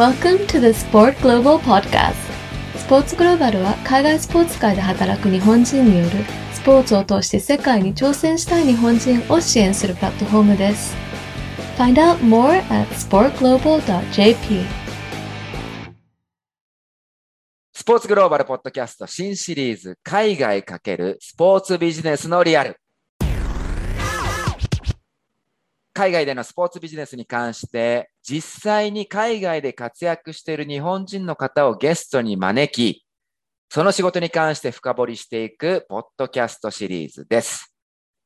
Welcome to the Sport Global Podcast. スポーツグローバルは海外スポーツ界で働く日本人によるスポーツを通して世界に挑戦したい日本人を支援するプラットフォームです。Find out more at sportglobal.jp スポーツグローバルポッドキャスト新シリーズ海外×スポーツビジネスのリアル。海外でのスポーツビジネスに関して実際に海外で活躍している日本人の方をゲストに招き、その仕事に関して深掘りしていくポッドキャストシリーズです。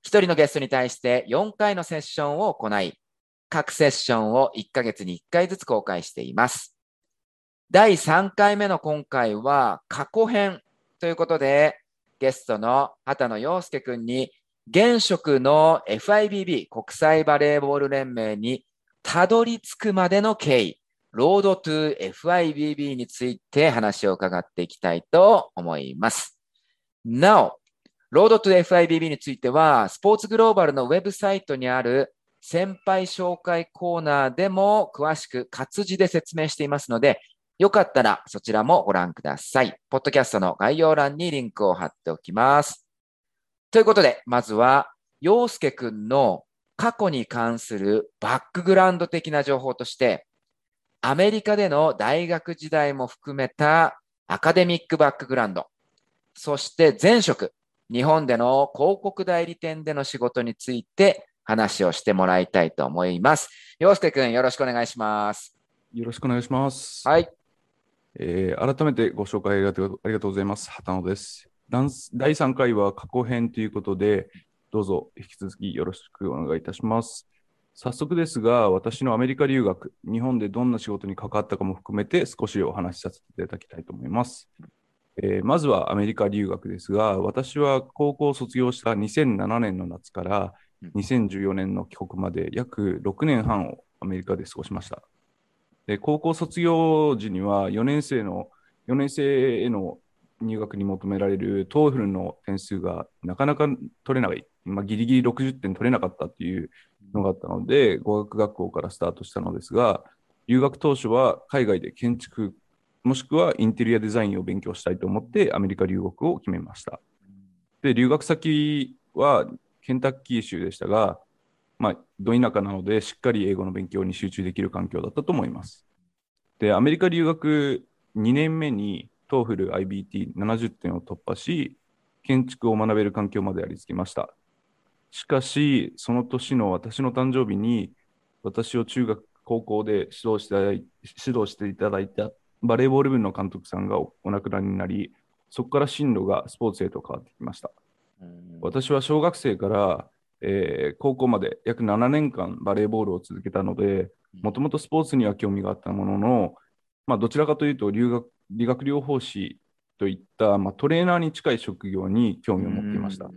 一人のゲストに対して4回のセッションを行い、各セッションを1ヶ月に1回ずつ公開しています。第3回目の今回は過去編ということで、ゲストの畑野陽介くんに、現職の FIVB 国際バレーボール連盟にたどり着くまでの経緯、ロードトゥー FIBB について話を伺っていきたいと思います。なお、 Road to FIVB については、スポーツグローバルのウェブサイトにある先輩紹介コーナーでも詳しく活字で説明していますので、よかったらそちらもご覧ください。ポッドキャストの概要欄にリンクを貼っておきます。ということで、まずは、陽介くんの過去に関するバックグラウンド的な情報として、アメリカでの大学時代も含めたアカデミックバックグラウンド、そして前職、日本での広告代理店での仕事について話をしてもらいたいと思います。陽介くん、よろしくお願いします。よろしくお願いします。はい。えー改めてご紹介ありがとうありがとうございます。畑野です。第3回は過去編ということで、どうぞ引き続きよろしくお願いいたします。早速ですが、私のアメリカ留学、日本でどんな仕事に関わったかも含めて少しお話しさせていただきたいと思います。えーまずはアメリカ留学ですが、私は高校を卒業した2007年の夏から2014年の帰国まで約6年半をアメリカで過ごしました。で高校卒業時には4年生の4年生への入学に求められる TOEFL の点数がなかなか取れない、まあ、ギリギリ60点取れなかったっていうのがあったので、語学学校からスタートしたのですが、留学当初は海外で建築、もしくはインテリアデザインを勉強したいと思ってアメリカ留学を決めました。で、留学先はケンタッキー州でしたが、まあ、ど田舎なので、しっかり英語の勉強に集中できる環境だったと思います。で、アメリカ留学2年目に TOEFL IBT70 点を突破し、建築を学べる環境までありつきました。しかし、その年の私の誕生日に、私を中学、高校で指導していただい指導していただいたバレーボール部の監督さんがおお亡くなりになり、そこから進路がスポーツへと変わってきました。私は小学生から、えー高校まで約7年間バレーボールを続けたので、もともとスポーツには興味があったものの、まあ、どちらかというと留学理学療法士といった、まあ、トレーナーに近い職業に興味を持っていました。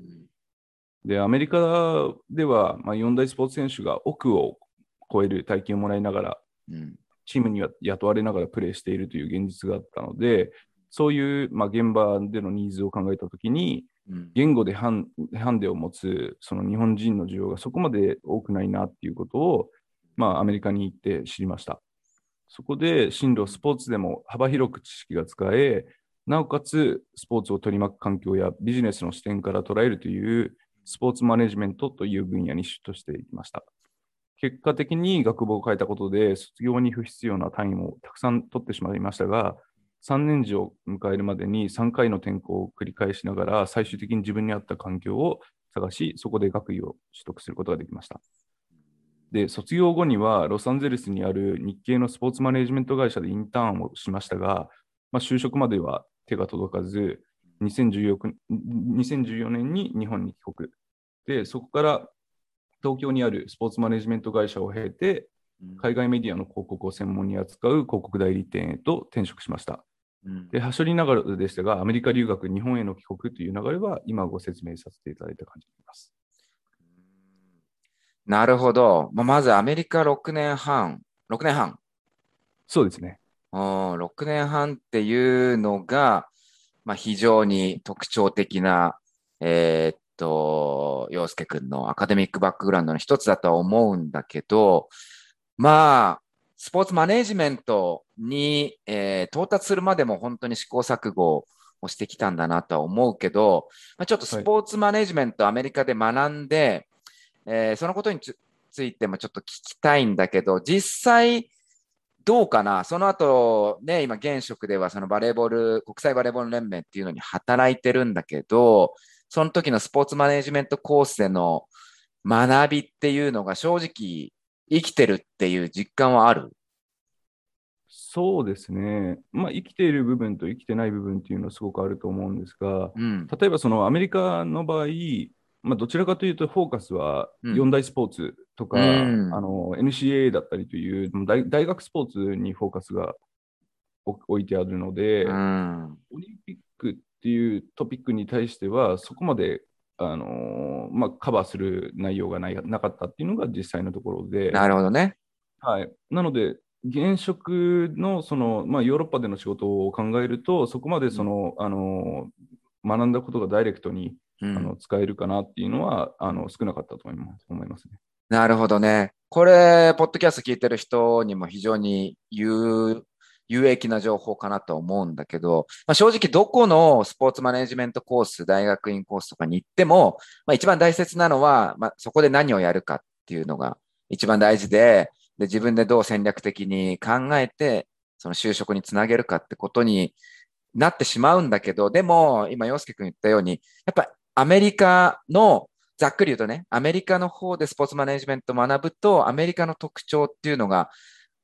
で、アメリカでは、まあ、4大スポーツ選手が億を超える大金をもらいながら、うんチームには雇われながらプレーしているという現実があったので、そういう、まあ、現場でのニーズを考えたときに、うん言語でハンハンデを持つその日本人の需要がそこまで多くないなっていうことを、まあ、アメリカに行って知りました。そこで進路、スポーツでも幅広く知識が使え、なおかつスポーツを取り巻く環境やビジネスの視点から捉えるというスポーツマネジメントという分野にシフトしていきました。結果的に学部を変えたことで卒業に不必要な単位もたくさん取ってしまいましたが、3年時を迎えるまでに3回の転校を繰り返しながら、最終的に自分に合った環境を探し、そこで学位を取得することができました。で、卒業後にはロサンゼルスにある日系のスポーツマネジメント会社でインターンをしましたが、まあ、就職までは手が届かず、2014, 2014年に日本に帰国。で、そこから東京にあるスポーツマネジメント会社を経て、海外メディアの広告を専門に扱う広告代理店へと転職しました。うんで、はしょりながらでしたが、アメリカ留学、日本への帰国という流れは、今ご説明させていただいた感じになります。なるほど。まあまずアメリカ6年半、6年半。そうですね。うん6年半っていうのが、まあ、非常に特徴的な、えーっと、洋介くんのアカデミックバックグラウンドの一つだとは思うんだけど、まあ、スポーツマネジメントに、えー到達するまでも本当に試行錯誤をしてきたんだなとは思うけど、まあ、ちょっとスポーツマネジメントをアメリカで学んで、えーそのことにつついてもちょっと聞きたいんだけど、実際どうかな？その後、ね、今現職ではそのバレーボール、国際バレーボール連盟っていうのに働いてるんだけど、その時のスポーツマネジメントコースでの学びっていうのが正直生きてるっていう実感はある？そうですね。まあ、生きている部分と生きてない部分っていうのはすごくあると思うんですが、うん。例えばそのアメリカの場合、まあ、どちらかというとフォーカスはうん。四大スポーツとか、うん。あの NCAA だったりという大大学スポーツにフォーカスが置置いてあるので、うん。オリンピックっていうトピックに対してはそこまで、あのーまあ、カバーする内容がないなかったっていうのが実際のところで、なるほどね。はい、なので、現職のその、まあ、ヨーロッパでの仕事を考えると、そこまでその、あの学んだことがダイレクトに、うんあの使えるかなっていうのはあの少なかったと思います思いますね。なるほどね。これ、ポッドキャスト聞いてる人にも非常に有有益な情報かなと思うんだけど、まあ、正直どこのスポーツマネジメントコース、大学院コースとかに行っても、まあ、一番大切なのは、まあ、そこで何をやるかっていうのが一番大事で、で自分でどう戦略的に考えて、その就職につなげるかってことになってしまうんだけど、でも、今、洋介君言ったように、やっぱアメリカのざっくり言うとね、アメリカの方でスポーツマネジメントを学ぶと、アメリカの特徴っていうのが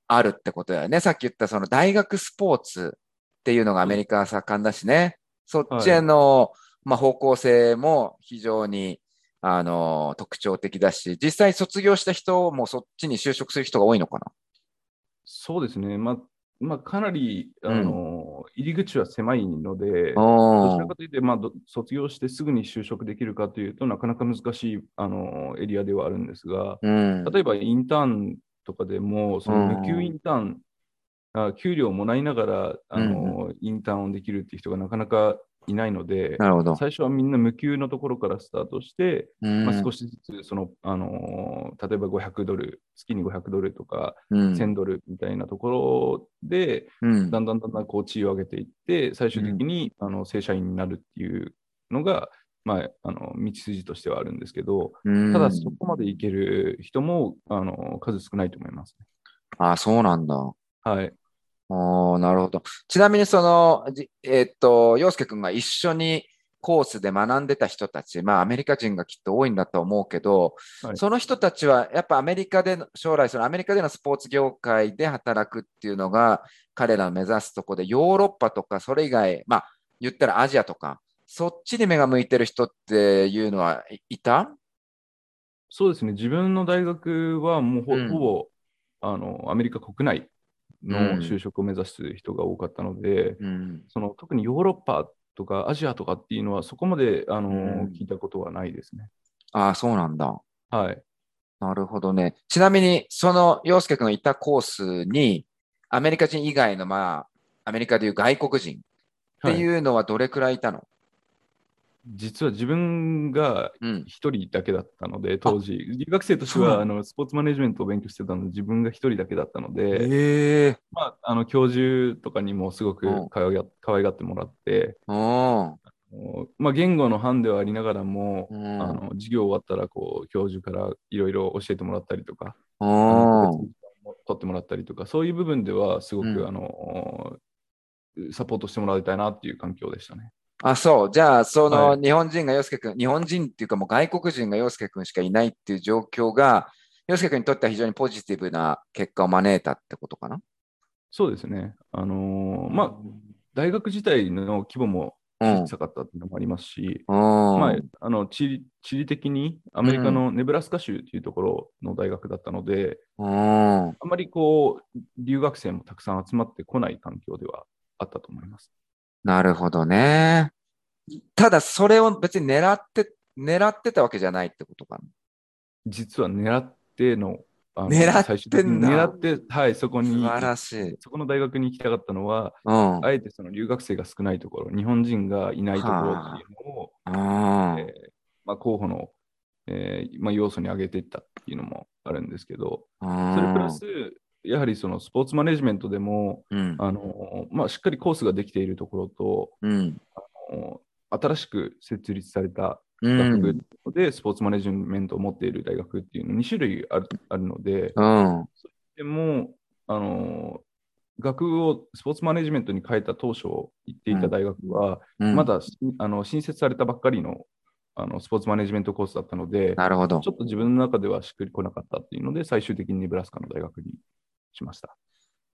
あるってことだよね。さっき言ったその大学スポーツっていうのがアメリカは盛んだしね。そっちへの、まあ、方向性も非常にあの特徴的だし、実際卒業した人もそっちに就職する人が多いのかな？そうですね、まあまあ、かなりあの、入り口は狭いので、どちおらかというと、まあ、ど卒業してすぐに就職できるかというとなかなか難しいあのエリアではあるんですが、うん。例えばインターンとかでも、その無給インターン、あ給料をもらいながらあの、インターンをできるっていう人がなかなかいないので、なるほど。最初はみんな無給のところからスタートして、うんまあ、少しずつその、あのー例えば500ドル、月に500ドルとかうん1000ドルみたいなところで、うんだんだんだんだんこう地位を上げていって、最終的に、あの正社員になるっていうのが、まあ、あの道筋としてはあるんですけど、うんただそこまでいける人もあの数少ないと思います、ね。あ、そうなんだ。はい。おーなるほど。ちなみにその、じえーっと、洋介くんが一緒にコースで学んでた人たち、まあアメリカ人がきっと多いんだと思うけど、はい。その人たちはやっぱアメリカでの、将来そのアメリカでのスポーツ業界で働くっていうのが彼らの目指すとこで、ヨーロッパとかそれ以外、まあ言ったらアジアとか、そっちに目が向いてる人っていうのはいいた？そうですね、自分の大学はもうほ,、うん。ほぼあのアメリカ国内の就職を目指す人が多かったので、うん。その特にヨーロッパとかアジアとかっていうのはそこまであの、うん聞いたことはないですね。ああ、そうなんだ。はい。なるほどね。ちなみに、その洋介君がいたコースに、アメリカ人以外の、まあ、アメリカでいう外国人ってはいいうのはどれくらいいたの、実は自分がうん。一人だけだったので、当時、留学生としてはあのスポーツマネジメントを勉強してたので、自分が一人だけだったので、ええ。まあ、あの教授とかにもすごくうん。可愛が可愛がってもらって、まあ、言語の班ではありながらも、うん。あの授業終わったらこう教授からいろいろ教えてもらったりとか、取ってもらったりとか、そういう部分ではすごく、うん。あのサポートしてもらいたいなっていう環境でしたね。あ、そう。じゃあ、そのは日本人が洋介君、日本人っていうかもう外国人が洋介君しかいないっていう状況が、洋介君にとっては非常にポジティブな結果を招いたってことかな？そうですね。あのーまあ、大学自体の規模もうん。小さかったっていうのもありますし、うん。まあ、あの地理地理的にアメリカのネブラスカ州というところの大学だったので、うん。あんまりこう留学生もたくさん集まってこない環境ではあったと思います。なるほどね。ただ、それを別に狙って、狙ってたわけじゃないってことか実は狙っての、あの狙ってんだ狙って、はい、そこな。に素晴らしい。そこの大学に行きたかったのは、うん。あえてその留学生が少ないところ、日本人がいないところっていうのを、うんえーまあ、候補の、えーまあ、要素に挙げていったっていうのもあるんですけど、それプラス、やはりそのスポーツマネジメントでも、うん。あのまあ、しっかりコースができているところと、うん。あの新しく設立されたう学部ん。でスポーツマネジメントを持っている大学っていうの2種類あるあるので、うん。でも、あの学部をスポーツマネジメントに変えた当初行っていた大学は、うんまだしあの新設されたばっかりのあのスポーツマネジメントコースだったので、なるほどち。ょっと自分の中ではしっくりこなかったっていうので、最終的にネブラスカの大学にしました。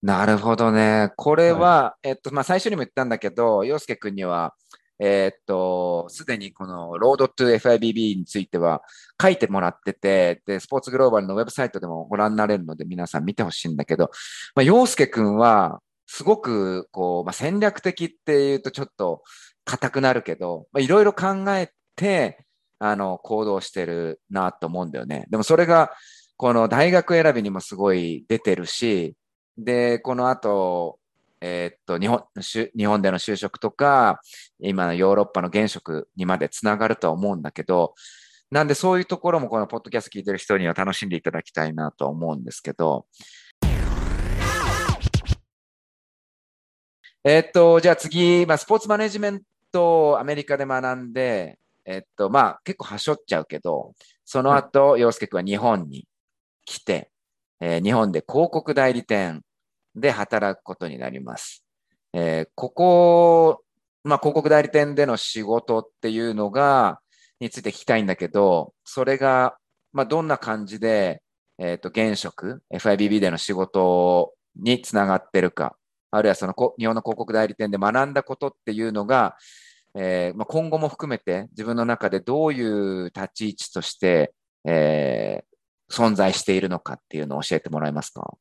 なるほどね。これは、えっと、まあ、最初にも言ったんだけど、洋介君には、えっと、すでにこの Road to FIBB については書いてもらってて、で、スポーツグローバルのウェブサイトでもご覧になれるので、皆さん見てほしいんだけど、まあ、洋介君は、すごく、こう、まあ、戦略的っていうとちょっと硬くなるけど、まあ、いろいろ考えて、あの、行動してるなと思うんだよね。でもそれが、この大学選びにもすごい出てるし、で、この後、えーっと、日本、日本での就職とか、今のヨーロッパの現職にまでつながるとは思うんだけど、なんでそういうところもこのポッドキャスト聞いてる人には楽しんでいただきたいなとは思うんですけど、えーっと、じゃあ次、まあ、スポーツマネジメントをアメリカで学んで、えーっと、まあ、結構はしょっちゃうけど、その後、洋介君は日本に来て、えー日本で広告代理店で働くことになります。えーここ、まあ、広告代理店での仕事っていうのが、について聞きたいんだけど、それが、まあ、どんな感じで、えっ、と、現職、FIBB での仕事につながってるか、あるいはその日本の広告代理店で学んだことっていうのが、えーまあ、今後も含めて自分の中でどういう立ち位置として、えー存在しているのかっていうのを教えてもらえますか？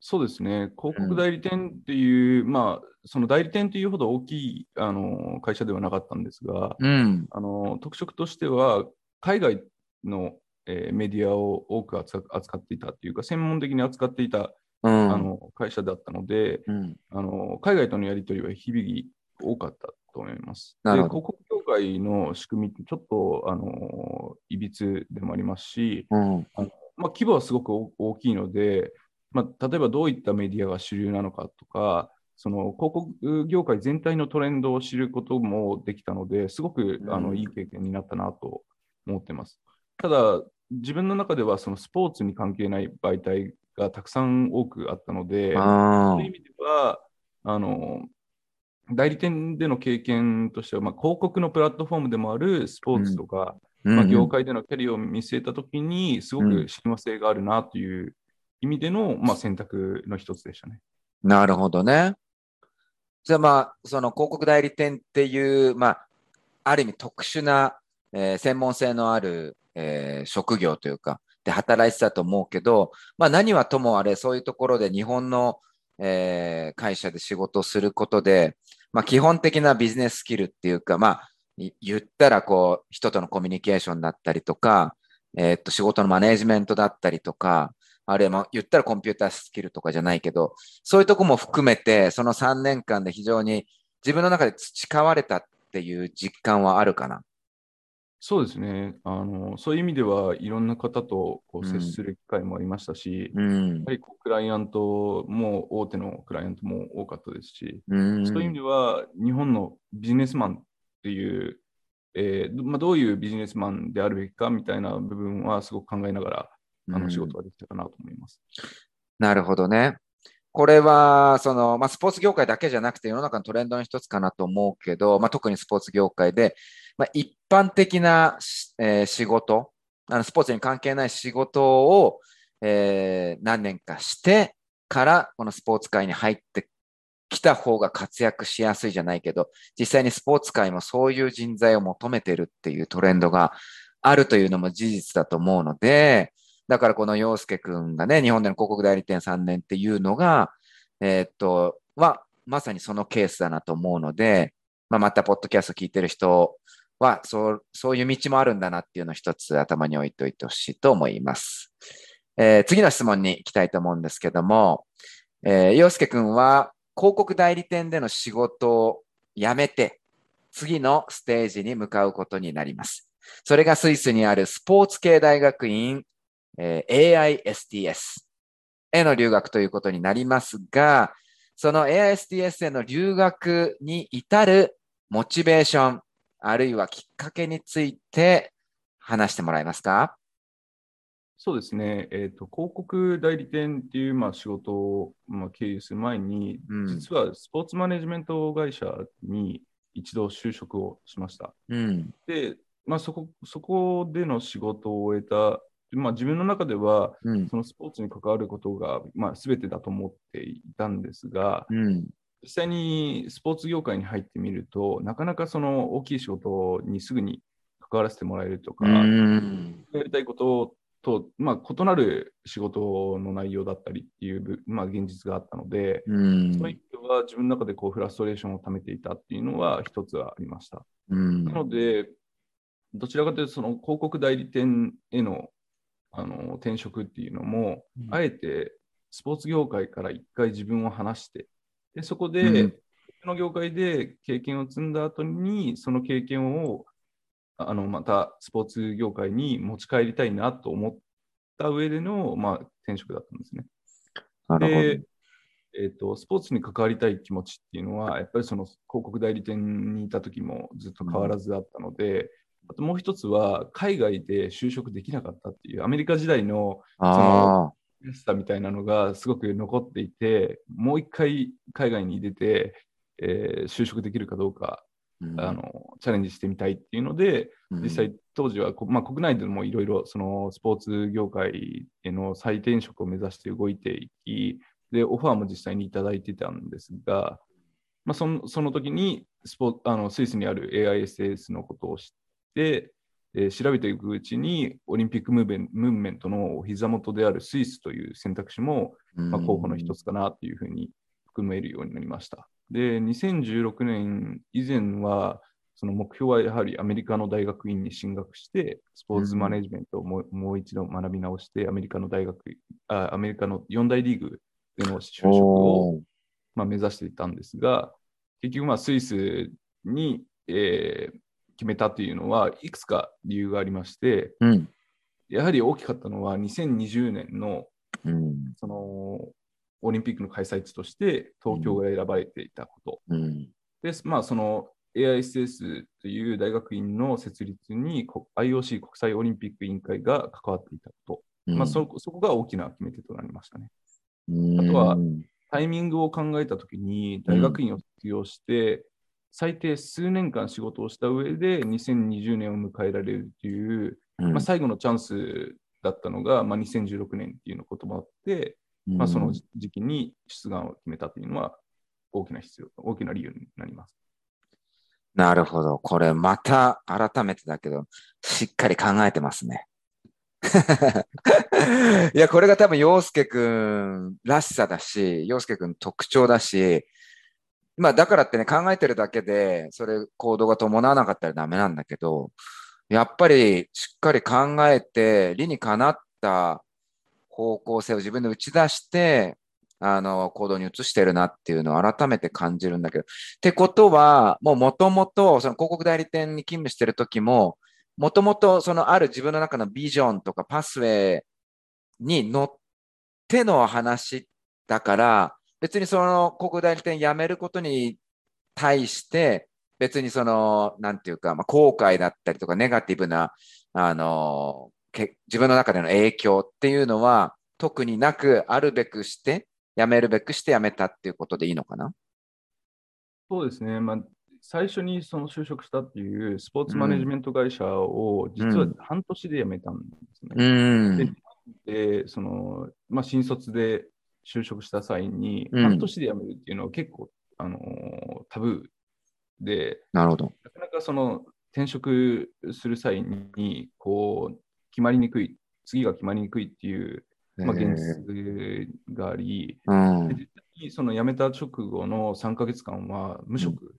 そうですね、広告代理店っていう、まあ、その代理店というほど大きいあの会社ではなかったんですが、うん。あの特色としては、海外の、えーメディアを多く扱扱っていたっていうか、専門的に扱っていた、うん。あの会社だったのでうん。あの、海外とのやり取りは日々多かったと思います。で、広告業界の仕組みってちょっとあのいびつでもありますし、うん。まあ、規模はすごく大大きいので、まあ、例えばどういったメディアが主流なのかとか、その広告業界全体のトレンドを知ることもできたので、すごくあうんのいい経験になったなと思ってます。ただ、自分の中ではそのスポーツに関係ない媒体がたくさん多くあったので、あそういう意味では、あの代理店での経験としては、まあ、広告のプラットフォームでもあるスポーツとか、まあ、業界でのキャリアを見据えたときに、すごく親和性があるなという意味での、まあ、選択の一つでしたね。なるほどね。じゃあまあ、その広告代理店っていう、まあ、ある意味特殊な、えー専門性のある、えー職業というか、で働いてたと思うけど、まあ何はともあれ、そういうところで日本の、えー会社で仕事をすることで、まあ基本的なビジネススキルっていうか、まあ、言ったらこう、人とのコミュニケーションだったりとか、えーっと、仕事のマネジメントだったりとか、あるいは言ったらコンピュータースキルとかじゃないけど、そういうとこも含めて、その3年間で非常に自分の中で培われたっていう実感はあるかな。そうですねあの。そういう意味では、いろんな方とこううん接する機会もありましたし、やうん。はりこうクライアントも大手のクライアントも多かったですし、うん。そういう意味では、日本のビジネスマンっていう、えーどまあ、どういうビジネスマンであるべきかみたいな部分はすごく考えながら、あうんの仕事ができたかなと思います。なるほどね。これは、その、まあ、スポーツ業界だけじゃなくて世の中のトレンドの一つかなと思うけど、まあ、特にスポーツ業界で、まあ、一般的な、えー仕事、あのスポーツに関係ない仕事を、えー何年かしてから、このスポーツ界に入ってきた方が活躍しやすいじゃないけど、実際にスポーツ界もそういう人材を求めてるっていうトレンドがあるというのも事実だと思うので、だからこの洋介くんがね、日本での広告代理店3年っていうのが、えーっと、は、まさにそのケースだなと思うので、まあ、またポッドキャスト聞いてる人は、そう、そういう道もあるんだなっていうのを一つ頭に置いておいてほしいと思います。えー次の質問に行きたいと思うんですけども、えー、洋介くんは広告代理店での仕事を辞めて、次のステージに向かうことになります。それがスイスにあるスポーツ系大学院、えー AISTS。への留学ということになりますが、その AISTS への留学に至るモチベーション、あるいはきっかけについて話してもらえますか？そうですね、えーと、広告代理店っていう、まあ、仕事を、まあ、経由する前に、うん、実はスポーツマネジメント会社に一度就職をしました。うん、で、まあ、そこそこでの仕事を終えた、まあ、自分の中では、うん、そのスポーツに関わることが、まあ、全てだと思っていたんですが、実際にスポーツ業界に入ってみると、なかなかその大きい仕事にすぐに関わらせてもらえるとか、やりたいことと、まあ、異なる仕事の内容だったりっていう、まあ、現実があったので、そういう意味では自分の中でこうフラストレーションを溜めていたっていうのは一つはありました。なので、どちらかというとその広告代理店へのあの転職っていうのも、うん、あえてスポーツ業界から一回自分を離して、でそこで、うん、の業界で経験を積んだ後に、その経験をあのまたスポーツ業界に持ち帰りたいなと思った上での、まあ、転職だったんですね。で、えーと、スポーツに関わりたい気持ちっていうのは、やっぱりその広告代理店にいた時もずっと変わらずだったので、うん、あともう一つは、海外で就職できなかったっていう、アメリカ時代のその悔しさみたいなのがすごく残っていて、もう一回海外に出て、えー、就職できるかどうかあのチャレンジしてみたいっていうので、実際当時は、まあ、国内でもいろいろそのスポーツ業界への再転職を目指して動いていき、でオファーも実際にいただいてたんですが、まあ、そのその時にスポあのスイスにある AISS のことを知って、えー、調べていくうちにオリンピックムーブムーブメントのお膝元であるスイスという選択肢も、まあ、候補の一つかなというふうに含めるようになりました。で、2016年以前は、その目標はやはりアメリカの大学院に進学して、スポーツマネジメントをもううん、もう一度学び直して、アメリカの大学あ、アメリカの4大リーグでの就職を、まあ、目指していたんですが、結局、まあ、スイスに、えー、決めたというのはいくつか理由がありまして、うん、やはり大きかったのは2020年の、うん、そのオリンピックの開催地として東京が選ばれていたこと。うん、で、まあ、その AISS という大学院の設立に IOC 国際オリンピック委員会が関わっていたこと。うん、まあそ、そこが大きな決め手となりましたね。うん、あとは、タイミングを考えたときに、大学院を卒業して、最低数年間仕事をした上で2020年を迎えられるという、まあ、最後のチャンスだったのが、まあ、2016年っていうのこともあって、まあ、その時期に出願を決めたというのは大きな必要、大きな理由になります。なるほど。これまた改めてだけど、しっかり考えてますね。いや、これが多分、洋介くんらしさだし、洋介くん特徴だし、まあ、だからってね、考えてるだけで、それ、行動が伴わなかったらダメなんだけど、やっぱりしっかり考えて、理にかなった方向性を自分で打ち出して、あの、行動に移してるなっていうのを改めて感じるんだけど。ってことは、もう元々、その広告代理店に勤務してる時も、もともとそのある自分の中のビジョンとかパスウェイに乗っての話だから、別にその広告代理店辞めることに対して、別にその、なんていうか、まあ、後悔だったりとか、ネガティブな、あの、け自分の中での影響っていうのは特になくあるべくして、やめるべくしてやめたっていうことでいいのかな？そうですね。まあ、最初にその就職したっていうスポーツマネジメント会社を実は半年で辞めたんですね。うん、ででその、まあ、新卒で就職した際に、半年で辞めるっていうのは結構、あのタブーで、なるほど。なかなかその転職する際にこう決まりにくい、次が決まりにくいっていう、まあ、現実があり、うん、実際にその辞めた直後の3か月間は無職。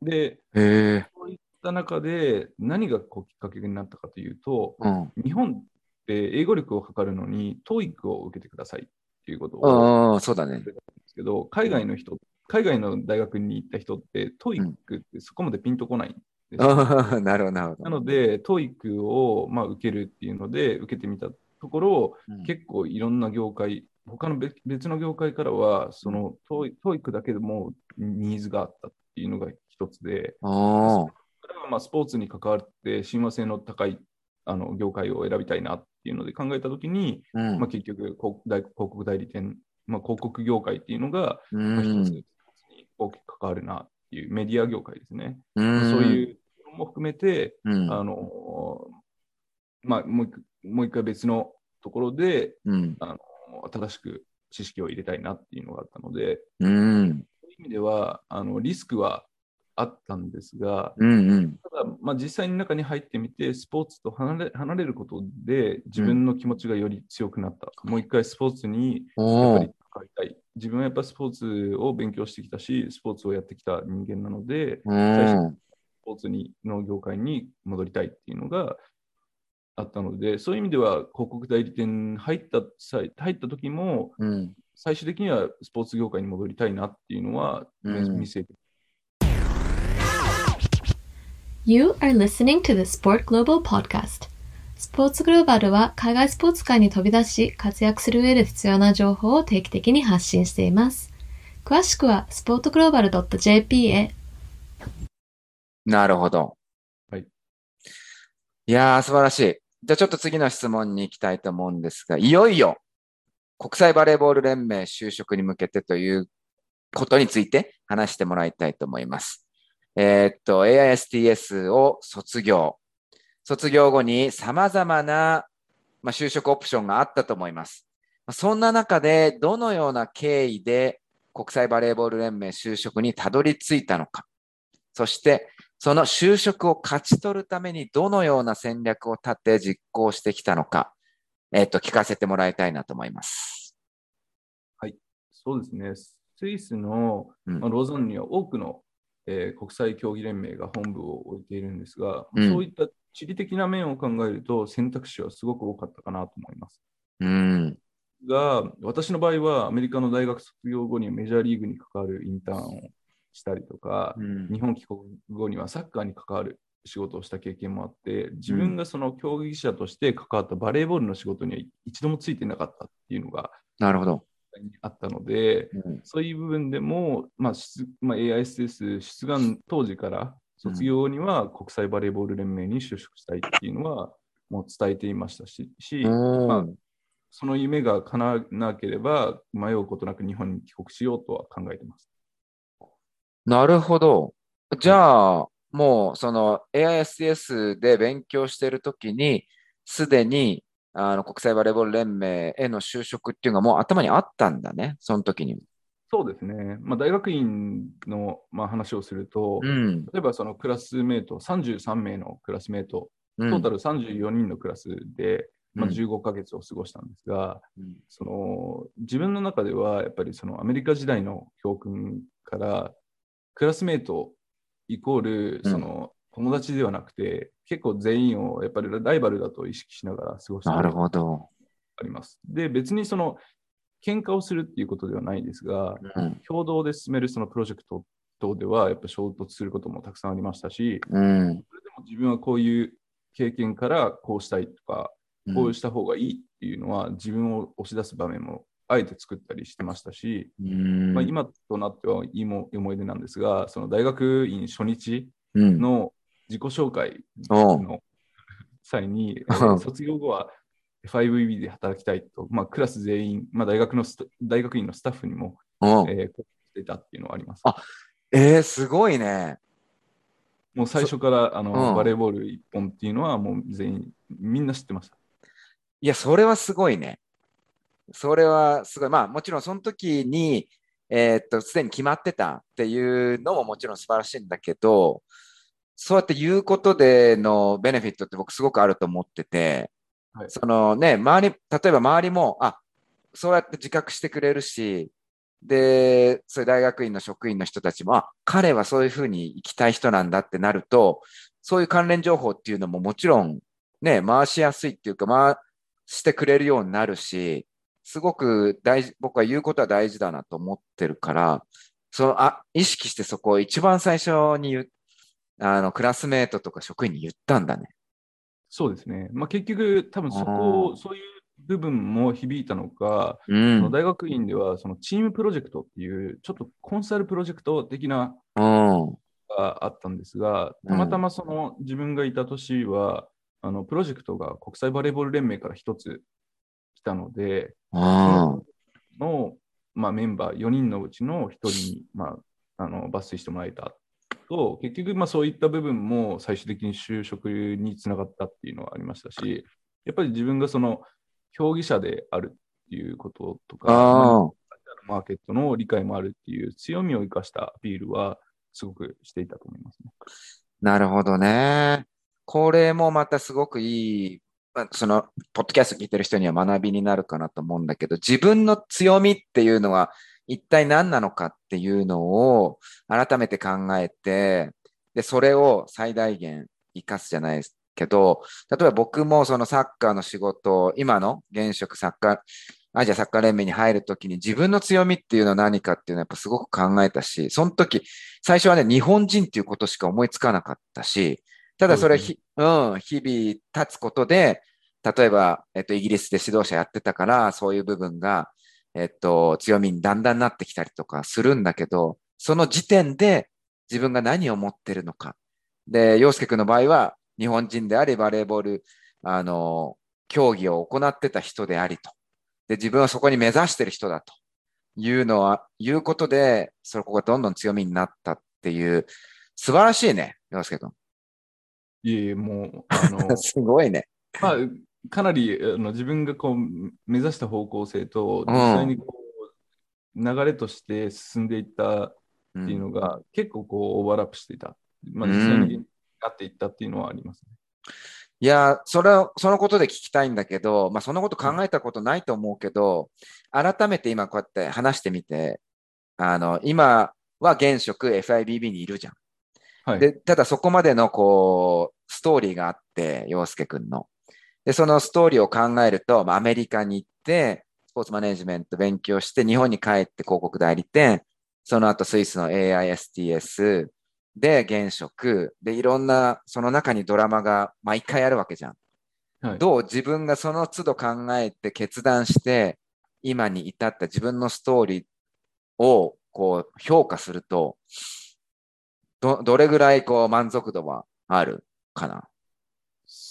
うん、で、そういった中で何がこうきっかけになったかというと、うん、日本で英語力を測るのに TOEIC を受けてください。っていうことをそうだね。ですけど、海外の人、海外の大学に行った人って TOEIC ってそこまでピンとこない なるほど、なるほど。なので、 TOEIC を、まあ、受けるっていうので、受けてみたところ、うん、結構いろんな業界他の別別の業界からは、その、トイ TOEIC だけでもニーズがあったっていうのが一つで、おー。それはまあスポーツに関わって親和性の高いあの業界を選びたいなっていうので考えたときに、うん。まあ、結局広告代、広告代理店、まあ、広告業界っていうのが、うまあ、一つ大きく関わるなっていうメディア業界ですね。うまあそうんいうのも含めて、うん。あのまあ、もう一もう一回別のところでうん。あの新しく知識を入れたいなっていうのがあったので、うん。そういう意味ではあのリスクはあったんですが、うんうん。ただ、まあ、実際に中に入ってみて、スポーツと離れ離れることで、自分の気持ちがより強くなった。もう一回スポーツにやっぱり関わりたい。自分はやっぱスポーツを勉強してきたし、スポーツをやってきた人間なので、うん。スポーツにの業界に戻りたいっていうのがあったので、そういう意味では広告代理店入った際入った時も、うん。最終的にはスポーツ業界に戻りたいなっていうのは、うん。見せて You are listening to the Sport Global Podcast. スポーツグローバルは海外スポーツ界に飛び出し活躍する上で必要な情報を定期的に発信しています。詳しくは sportglobal.jp へ。なるほど。はい。いやー、素晴らしい。じゃあちょっと次の質問に行きたいと思うんですが、いよいよ国際バレーボール連盟就職に向けてということについて話してもらいたいと思います。えーっと、AISTS を卒業。卒業後に様々な、まあ、就職オプションがあったと思います。まあそんな中で、どのような経緯で国際バレーボール連盟就職にたどり着いたのか。そして、その就職を勝ち取るためにどのような戦略を立て実行してきたのか、えっ、と、聞かせてもらいたいなと思います。そうですね、スイスの、うんまあ、ローザンには多くの、えー国際競技連盟が本部を置いているんですが、うんそういった地理的な面を考えると選択肢はすごく多かったかなと思います。うん。が、私の場合はアメリカの大学卒業後にメジャーリーグに関わるインターンをしたりとか、うん日本帰国後にはサッカーに関わる仕事をした経験もあって、自分がその競技者として関わったバレーボールの仕事には一度もついてなかったっていうのがなるほど。あったので、うんそういう部分でも、まあ出まあ、AISS 出願当時から卒業後には国際バレーボール連盟に就職したいっていうのはもう伝えていましたし、しうんまあ、その夢が叶わなければ迷うことなく日本に帰国しようとは考えています。なるほど。じゃあ、もうその AISS で勉強しているときに、すでにあの国際バレーボール連盟への就職っていうのがもう頭にあったんだね、その時に。そうですね、まあ、大学院の、まあ、話をすると、うん。例えばそのクラスメート、33名のクラスメート、うん。トータル34人のクラスで、まあ、うん。15ヶ月を過ごしたんですが、うん。その自分の中ではやっぱりそのアメリカ時代の教訓からクラスメートイコールうん。その友達ではなくて、結構全員をやっぱりライバルだと意識しながら過ごしてなるほど。あります。で別にその喧嘩をするっていうことではないですが、うん。共同で進めるそのプロジェクト等ではやっぱ衝突することもたくさんありましたし、うん。それでも自分はこういう経験からこうしたいとか、こうした方がいいっていうのは自分を押し出す場面もあえて作ったりしてましたし、うんまあ、今となってはいいも思い出なんですが、その大学院初日うんの自己紹介の際に、卒業後は FIVB で働きたいと、まあ、クラス全員、まあ、大学のスタ大学院のスタッフにも、えー、してたっていうのはあります。あえー、すごいね。もう最初からあの、うんバレーボール一本っていうのはもう全員、みんな知ってました。いや、それはすごいね。それはすごい。まあ、もちろんその時に、えーっと、すでに決まってたっていうのももちろん素晴らしいんだけど、そうやって言うことでのベネフィットって僕すごくあると思ってて、はい。そのね、周り、例えば周りも、あ、そうやって自覚してくれるし、で、そういう大学院の職員の人たちも、あ、彼はそういうふうに行きたい人なんだってなると、そういう関連情報っていうのももちろんね、回しやすいっていうか、回してくれるようになるし、すごく大事、僕は言うことは大事だなと思ってるから、その、あ、意識してそこを一番最初にあの、クラスメートとか職員に言ったんだね。そうですね。まあ、結局、多分そこそういう部分も響いたのか、うそのん。大学院ではそのチームプロジェクトっていう、ちょっとコンサルプロジェクト的なうん。があったんですが、たまたまその自分がいた年は、あのプロジェクトが国際バレーボール連盟から一つ来たので、うん。の、まあ、メンバー4人のうちの1人に、まあ、あの抜粋してもらえたと、結局、まあ、そういった部分も最終的に就職につながったっていうのはありましたし、やっぱり自分がその競技者であるっていうこととか、ああ。マーケットの理解もあるっていう強みを生かしたアピールはすごくしていたと思いますね。なるほどね。これもまたすごくいい、まあその、ポッドキャスト聞いてる人には学びになるかなと思うんだけど、自分の強みっていうのは一体何なのかっていうのを改めて考えて、で、それを最大限活かすじゃないですけど、例えば僕もそのサッカーの仕事、今の現職サッカー、アジアサッカー連盟に入るときに自分の強みっていうのは何かっていうのはやっぱすごく考えたし、その時、最初はね、日本人っていうことしか思いつかなかったし、ただそれそうですひ、うん、日々経つことで、例えば、えっと、イギリスで指導者やってたから、そういう部分が、えっと、強みにだんだんなってきたりとかするんだけど、その時点で自分が何を持ってるのか。で、洋介君の場合は、日本人であり、バレーボール、あの、競技を行ってた人でありと。で、自分はそこに目指してる人だというのは、いうことで、そこがどんどん強みになったっていう、素晴らしいね、洋介君。いえいえ、もう、あの、すごいね。まあ、かなりあの自分がこう目指した方向性と、うん実際にこう流れとして進んでいったうっていうのん、が、結構こうオーバーラップしていた。まあ、うん実際になっていったっていうのはありますね。いや、それを、そのことで聞きたいんだけど、まあ、そんなこと考えたことないと思うけど、改めて今こうやって話してみて、あの、今は現職 FIBB にいるじゃん。はい。で、ただそこまでのこう、ストーリーがあって、洋介くんの。で、そのストーリーを考えると、まあ、アメリカに行って、スポーツマネジメント勉強して、日本に帰って広告代理店、その後スイスの AISTS で現職、で、いろんな、その中にドラマが毎回あるわけじゃん。はい、どう自分がその都度考えて決断して、今に至った自分のストーリーをこう評価すると、ど、どれぐらいこう満足度はあるかな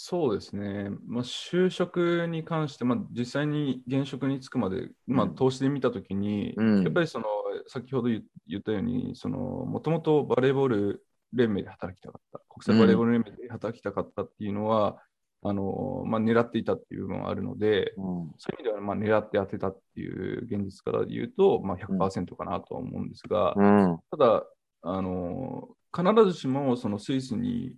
そうですね。まあ、就職に関して、まあ、実際に現職に就くまで、まあ、うん投資で見たときに、うんやっぱりその、先ほど言言ったように、その、もともとバレーボール連盟で働きたかった、国際バレーボール連盟で働きたかったっていうのは、あの、まあ、狙っていたっていう部分はあるので、うん。そういう意味では、まあ、狙って当てたっていう現実から言うと、まあ、100%かなとは思うんですが、うん。ただ、あの、必ずしもそのスイスに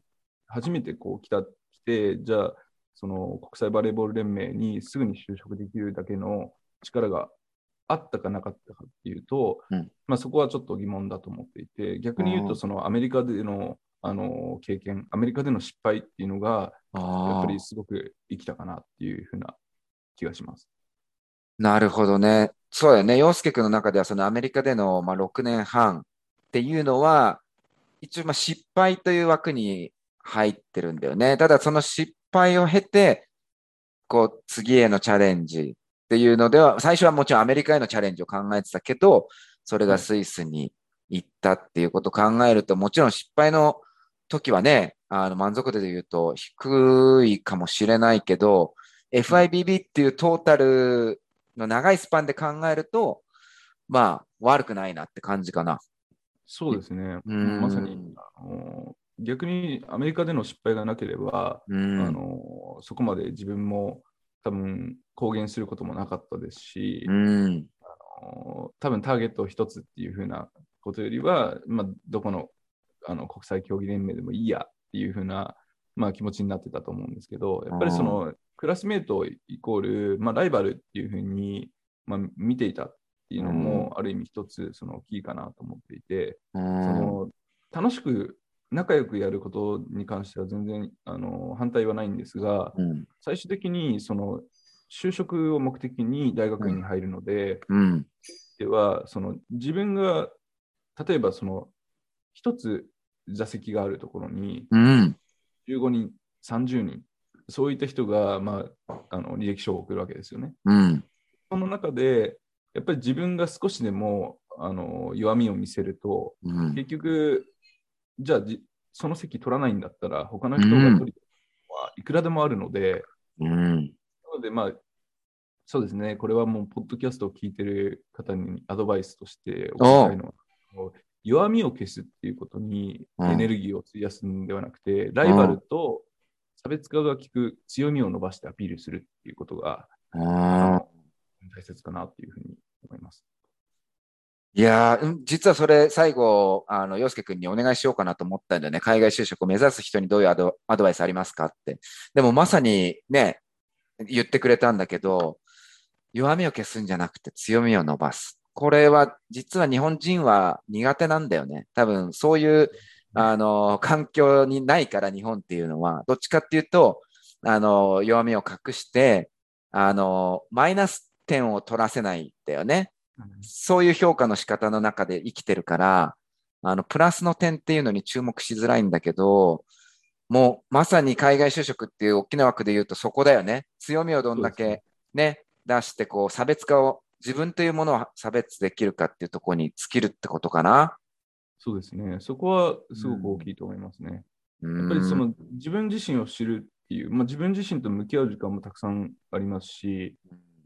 初めてこう来た、来て、じゃあ、その国際バレーボール連盟にすぐに就職できるだけの力があったかなかったかっていうと、うんまあ、そこはちょっと疑問だと思っていて、逆に言うと、うんそのアメリカでのあの経験、アメリカでの失敗っていうのが、やっぱり。すごく生きたかなっていうふうな気がします。なるほどね。そうだよね。洋介君の中ではそのアメリカでの、まあ、6年半っていうのは、一応まあ失敗という枠に入ってるんだよね。ただその失敗を経て、こう次へのチャレンジっていうのでは、最初はもちろんアメリカへのチャレンジを考えてたけど、それがスイスに行ったっていうことを考えると、もちろん失敗の時はね、あの満足度で言うと低いかもしれないけど、FIBB っていうトータルの長いスパンで考えると、まあ、悪くないなって感じかな。そうですね。うんまさにあの逆にアメリカでの失敗がなければ、うん。あのそこまで自分も多分公言することもなかったですし、うん。あの多分ターゲットを一つっていうふうなことよりは、まあ、どこのあの国際競技連盟でもいいやっていうふうな、まあ、気持ちになってたと思うんですけど、やっぱりそのクラスメートイコール、まあ、ライバルっていうふうに、まあ、見ていたっていうのも、ある意味一つそのキーかなと思っていて、そうん。の楽しく仲良くやることに関しては全然あの反対はないんですが、うん。最終的にその就職を目的に大学院に入るので、うん。ではその自分が例えばその一つ座席があるところにうん。15人、30人そういった人が、まあ、あの履歴書を送るわけですよね。うん。その中で、やっぱり自分が少しでもあの弱みを見せると、うん。結局、じゃあじ、その席取らないんだったら、他の人が取るのはいくらでもあるので、うん。なので、まあ、そうですね、これはもう、ポッドキャストを聞いてる方にアドバイスとしておきたいのは、弱みを消すっていうことにうんエネルギーを費やすんではなくて、ライバルと差別化が効く強みを伸ばしてアピールするっていうことが、ああの大切かなっていうふうに思います。いや実はそれ、最後、あの、洋介君にお願いしようかなと思ったんだよね。海外就職を目指す人にどういうアドアドバイスありますかって。でもまさにね、言ってくれたんだけど、弱みを消すんじゃなくて強みを伸ばす。これは、実は日本人は苦手なんだよね。多分、そういう、あの、環境にないから、日本っていうのは、どっちかっていうと、あの、弱みを隠して、あの、マイナス点を取らせないんだよね。そういう評価の仕方の中で生きてるから、あの、プラスの点っていうのに注目しづらいんだけど、もうまさに海外就職っていう大きな枠で言うとそこだよね。強みをどんだけね、出してこう差別化を、自分というものを差別できるかっていうところに尽きるってことかな。そうですね、そこはすごく大きいと思いますね。ややっぱりその自分自身を知るっていう、まあ、自分自身と向き合う時間もたくさんありますし、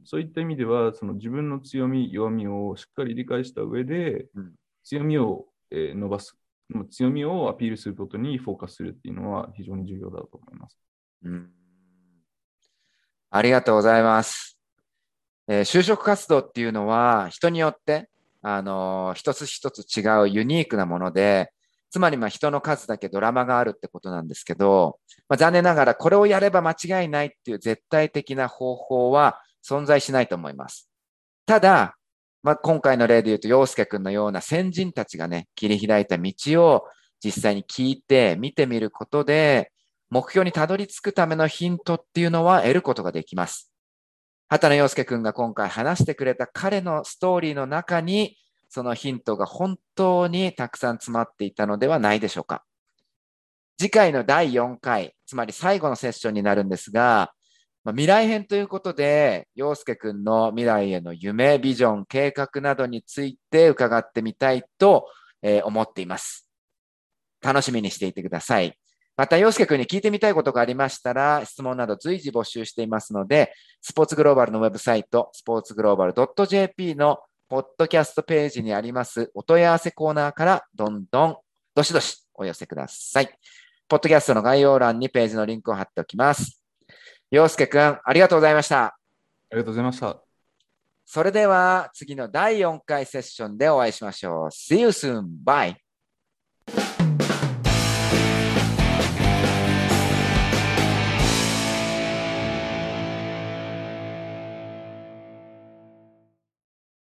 そういった意味では、その自分の強み、弱みをしっかり理解した上で、うん強みを、えー伸ばす、まあ強みをアピールすることにフォーカスするっていうのは非常に重要だと思います。うんありがとうございます。えー就職活動っていうのは人によって、あのー一つ一つ違うユニークなもので、つまりまあ人の数だけドラマがあるってことなんですけど、まあ、残念ながらこれをやれば間違いないっていう絶対的な方法は存在しないと思います。ただ、まあ、今回の例で言うと、陽介くんのような先人たちがね、切り開いた道を実際に聞いて見てみることで、目標にたどり着くためのヒントっていうのは得ることができます。畑野陽介くんが今回話してくれた彼のストーリーの中に、そのヒントが本当にたくさん詰まっていたのではないでしょうか。次回の第4回、つまり最後のセッションになるんですが、まあ、未来編ということで、陽介くんの未来への夢、ビジョン、計画などについて伺ってみたいと、えー思っています。楽しみにしていてください。また、洋介君に聞いてみたいことがありましたら、質問など随時募集していますので、スポーツグローバルのウェブサイト、スポーツグローバル .jp のポッドキャストページにありますお問い合わせコーナーからどんどんどしどしお寄せください。ポッドキャストの概要欄にページのリンクを貼っておきます。洋介くん、ありがとうございました。ありがとうございました。それでは次の第4回セッションでお会いしましょう。See you soon. Bye.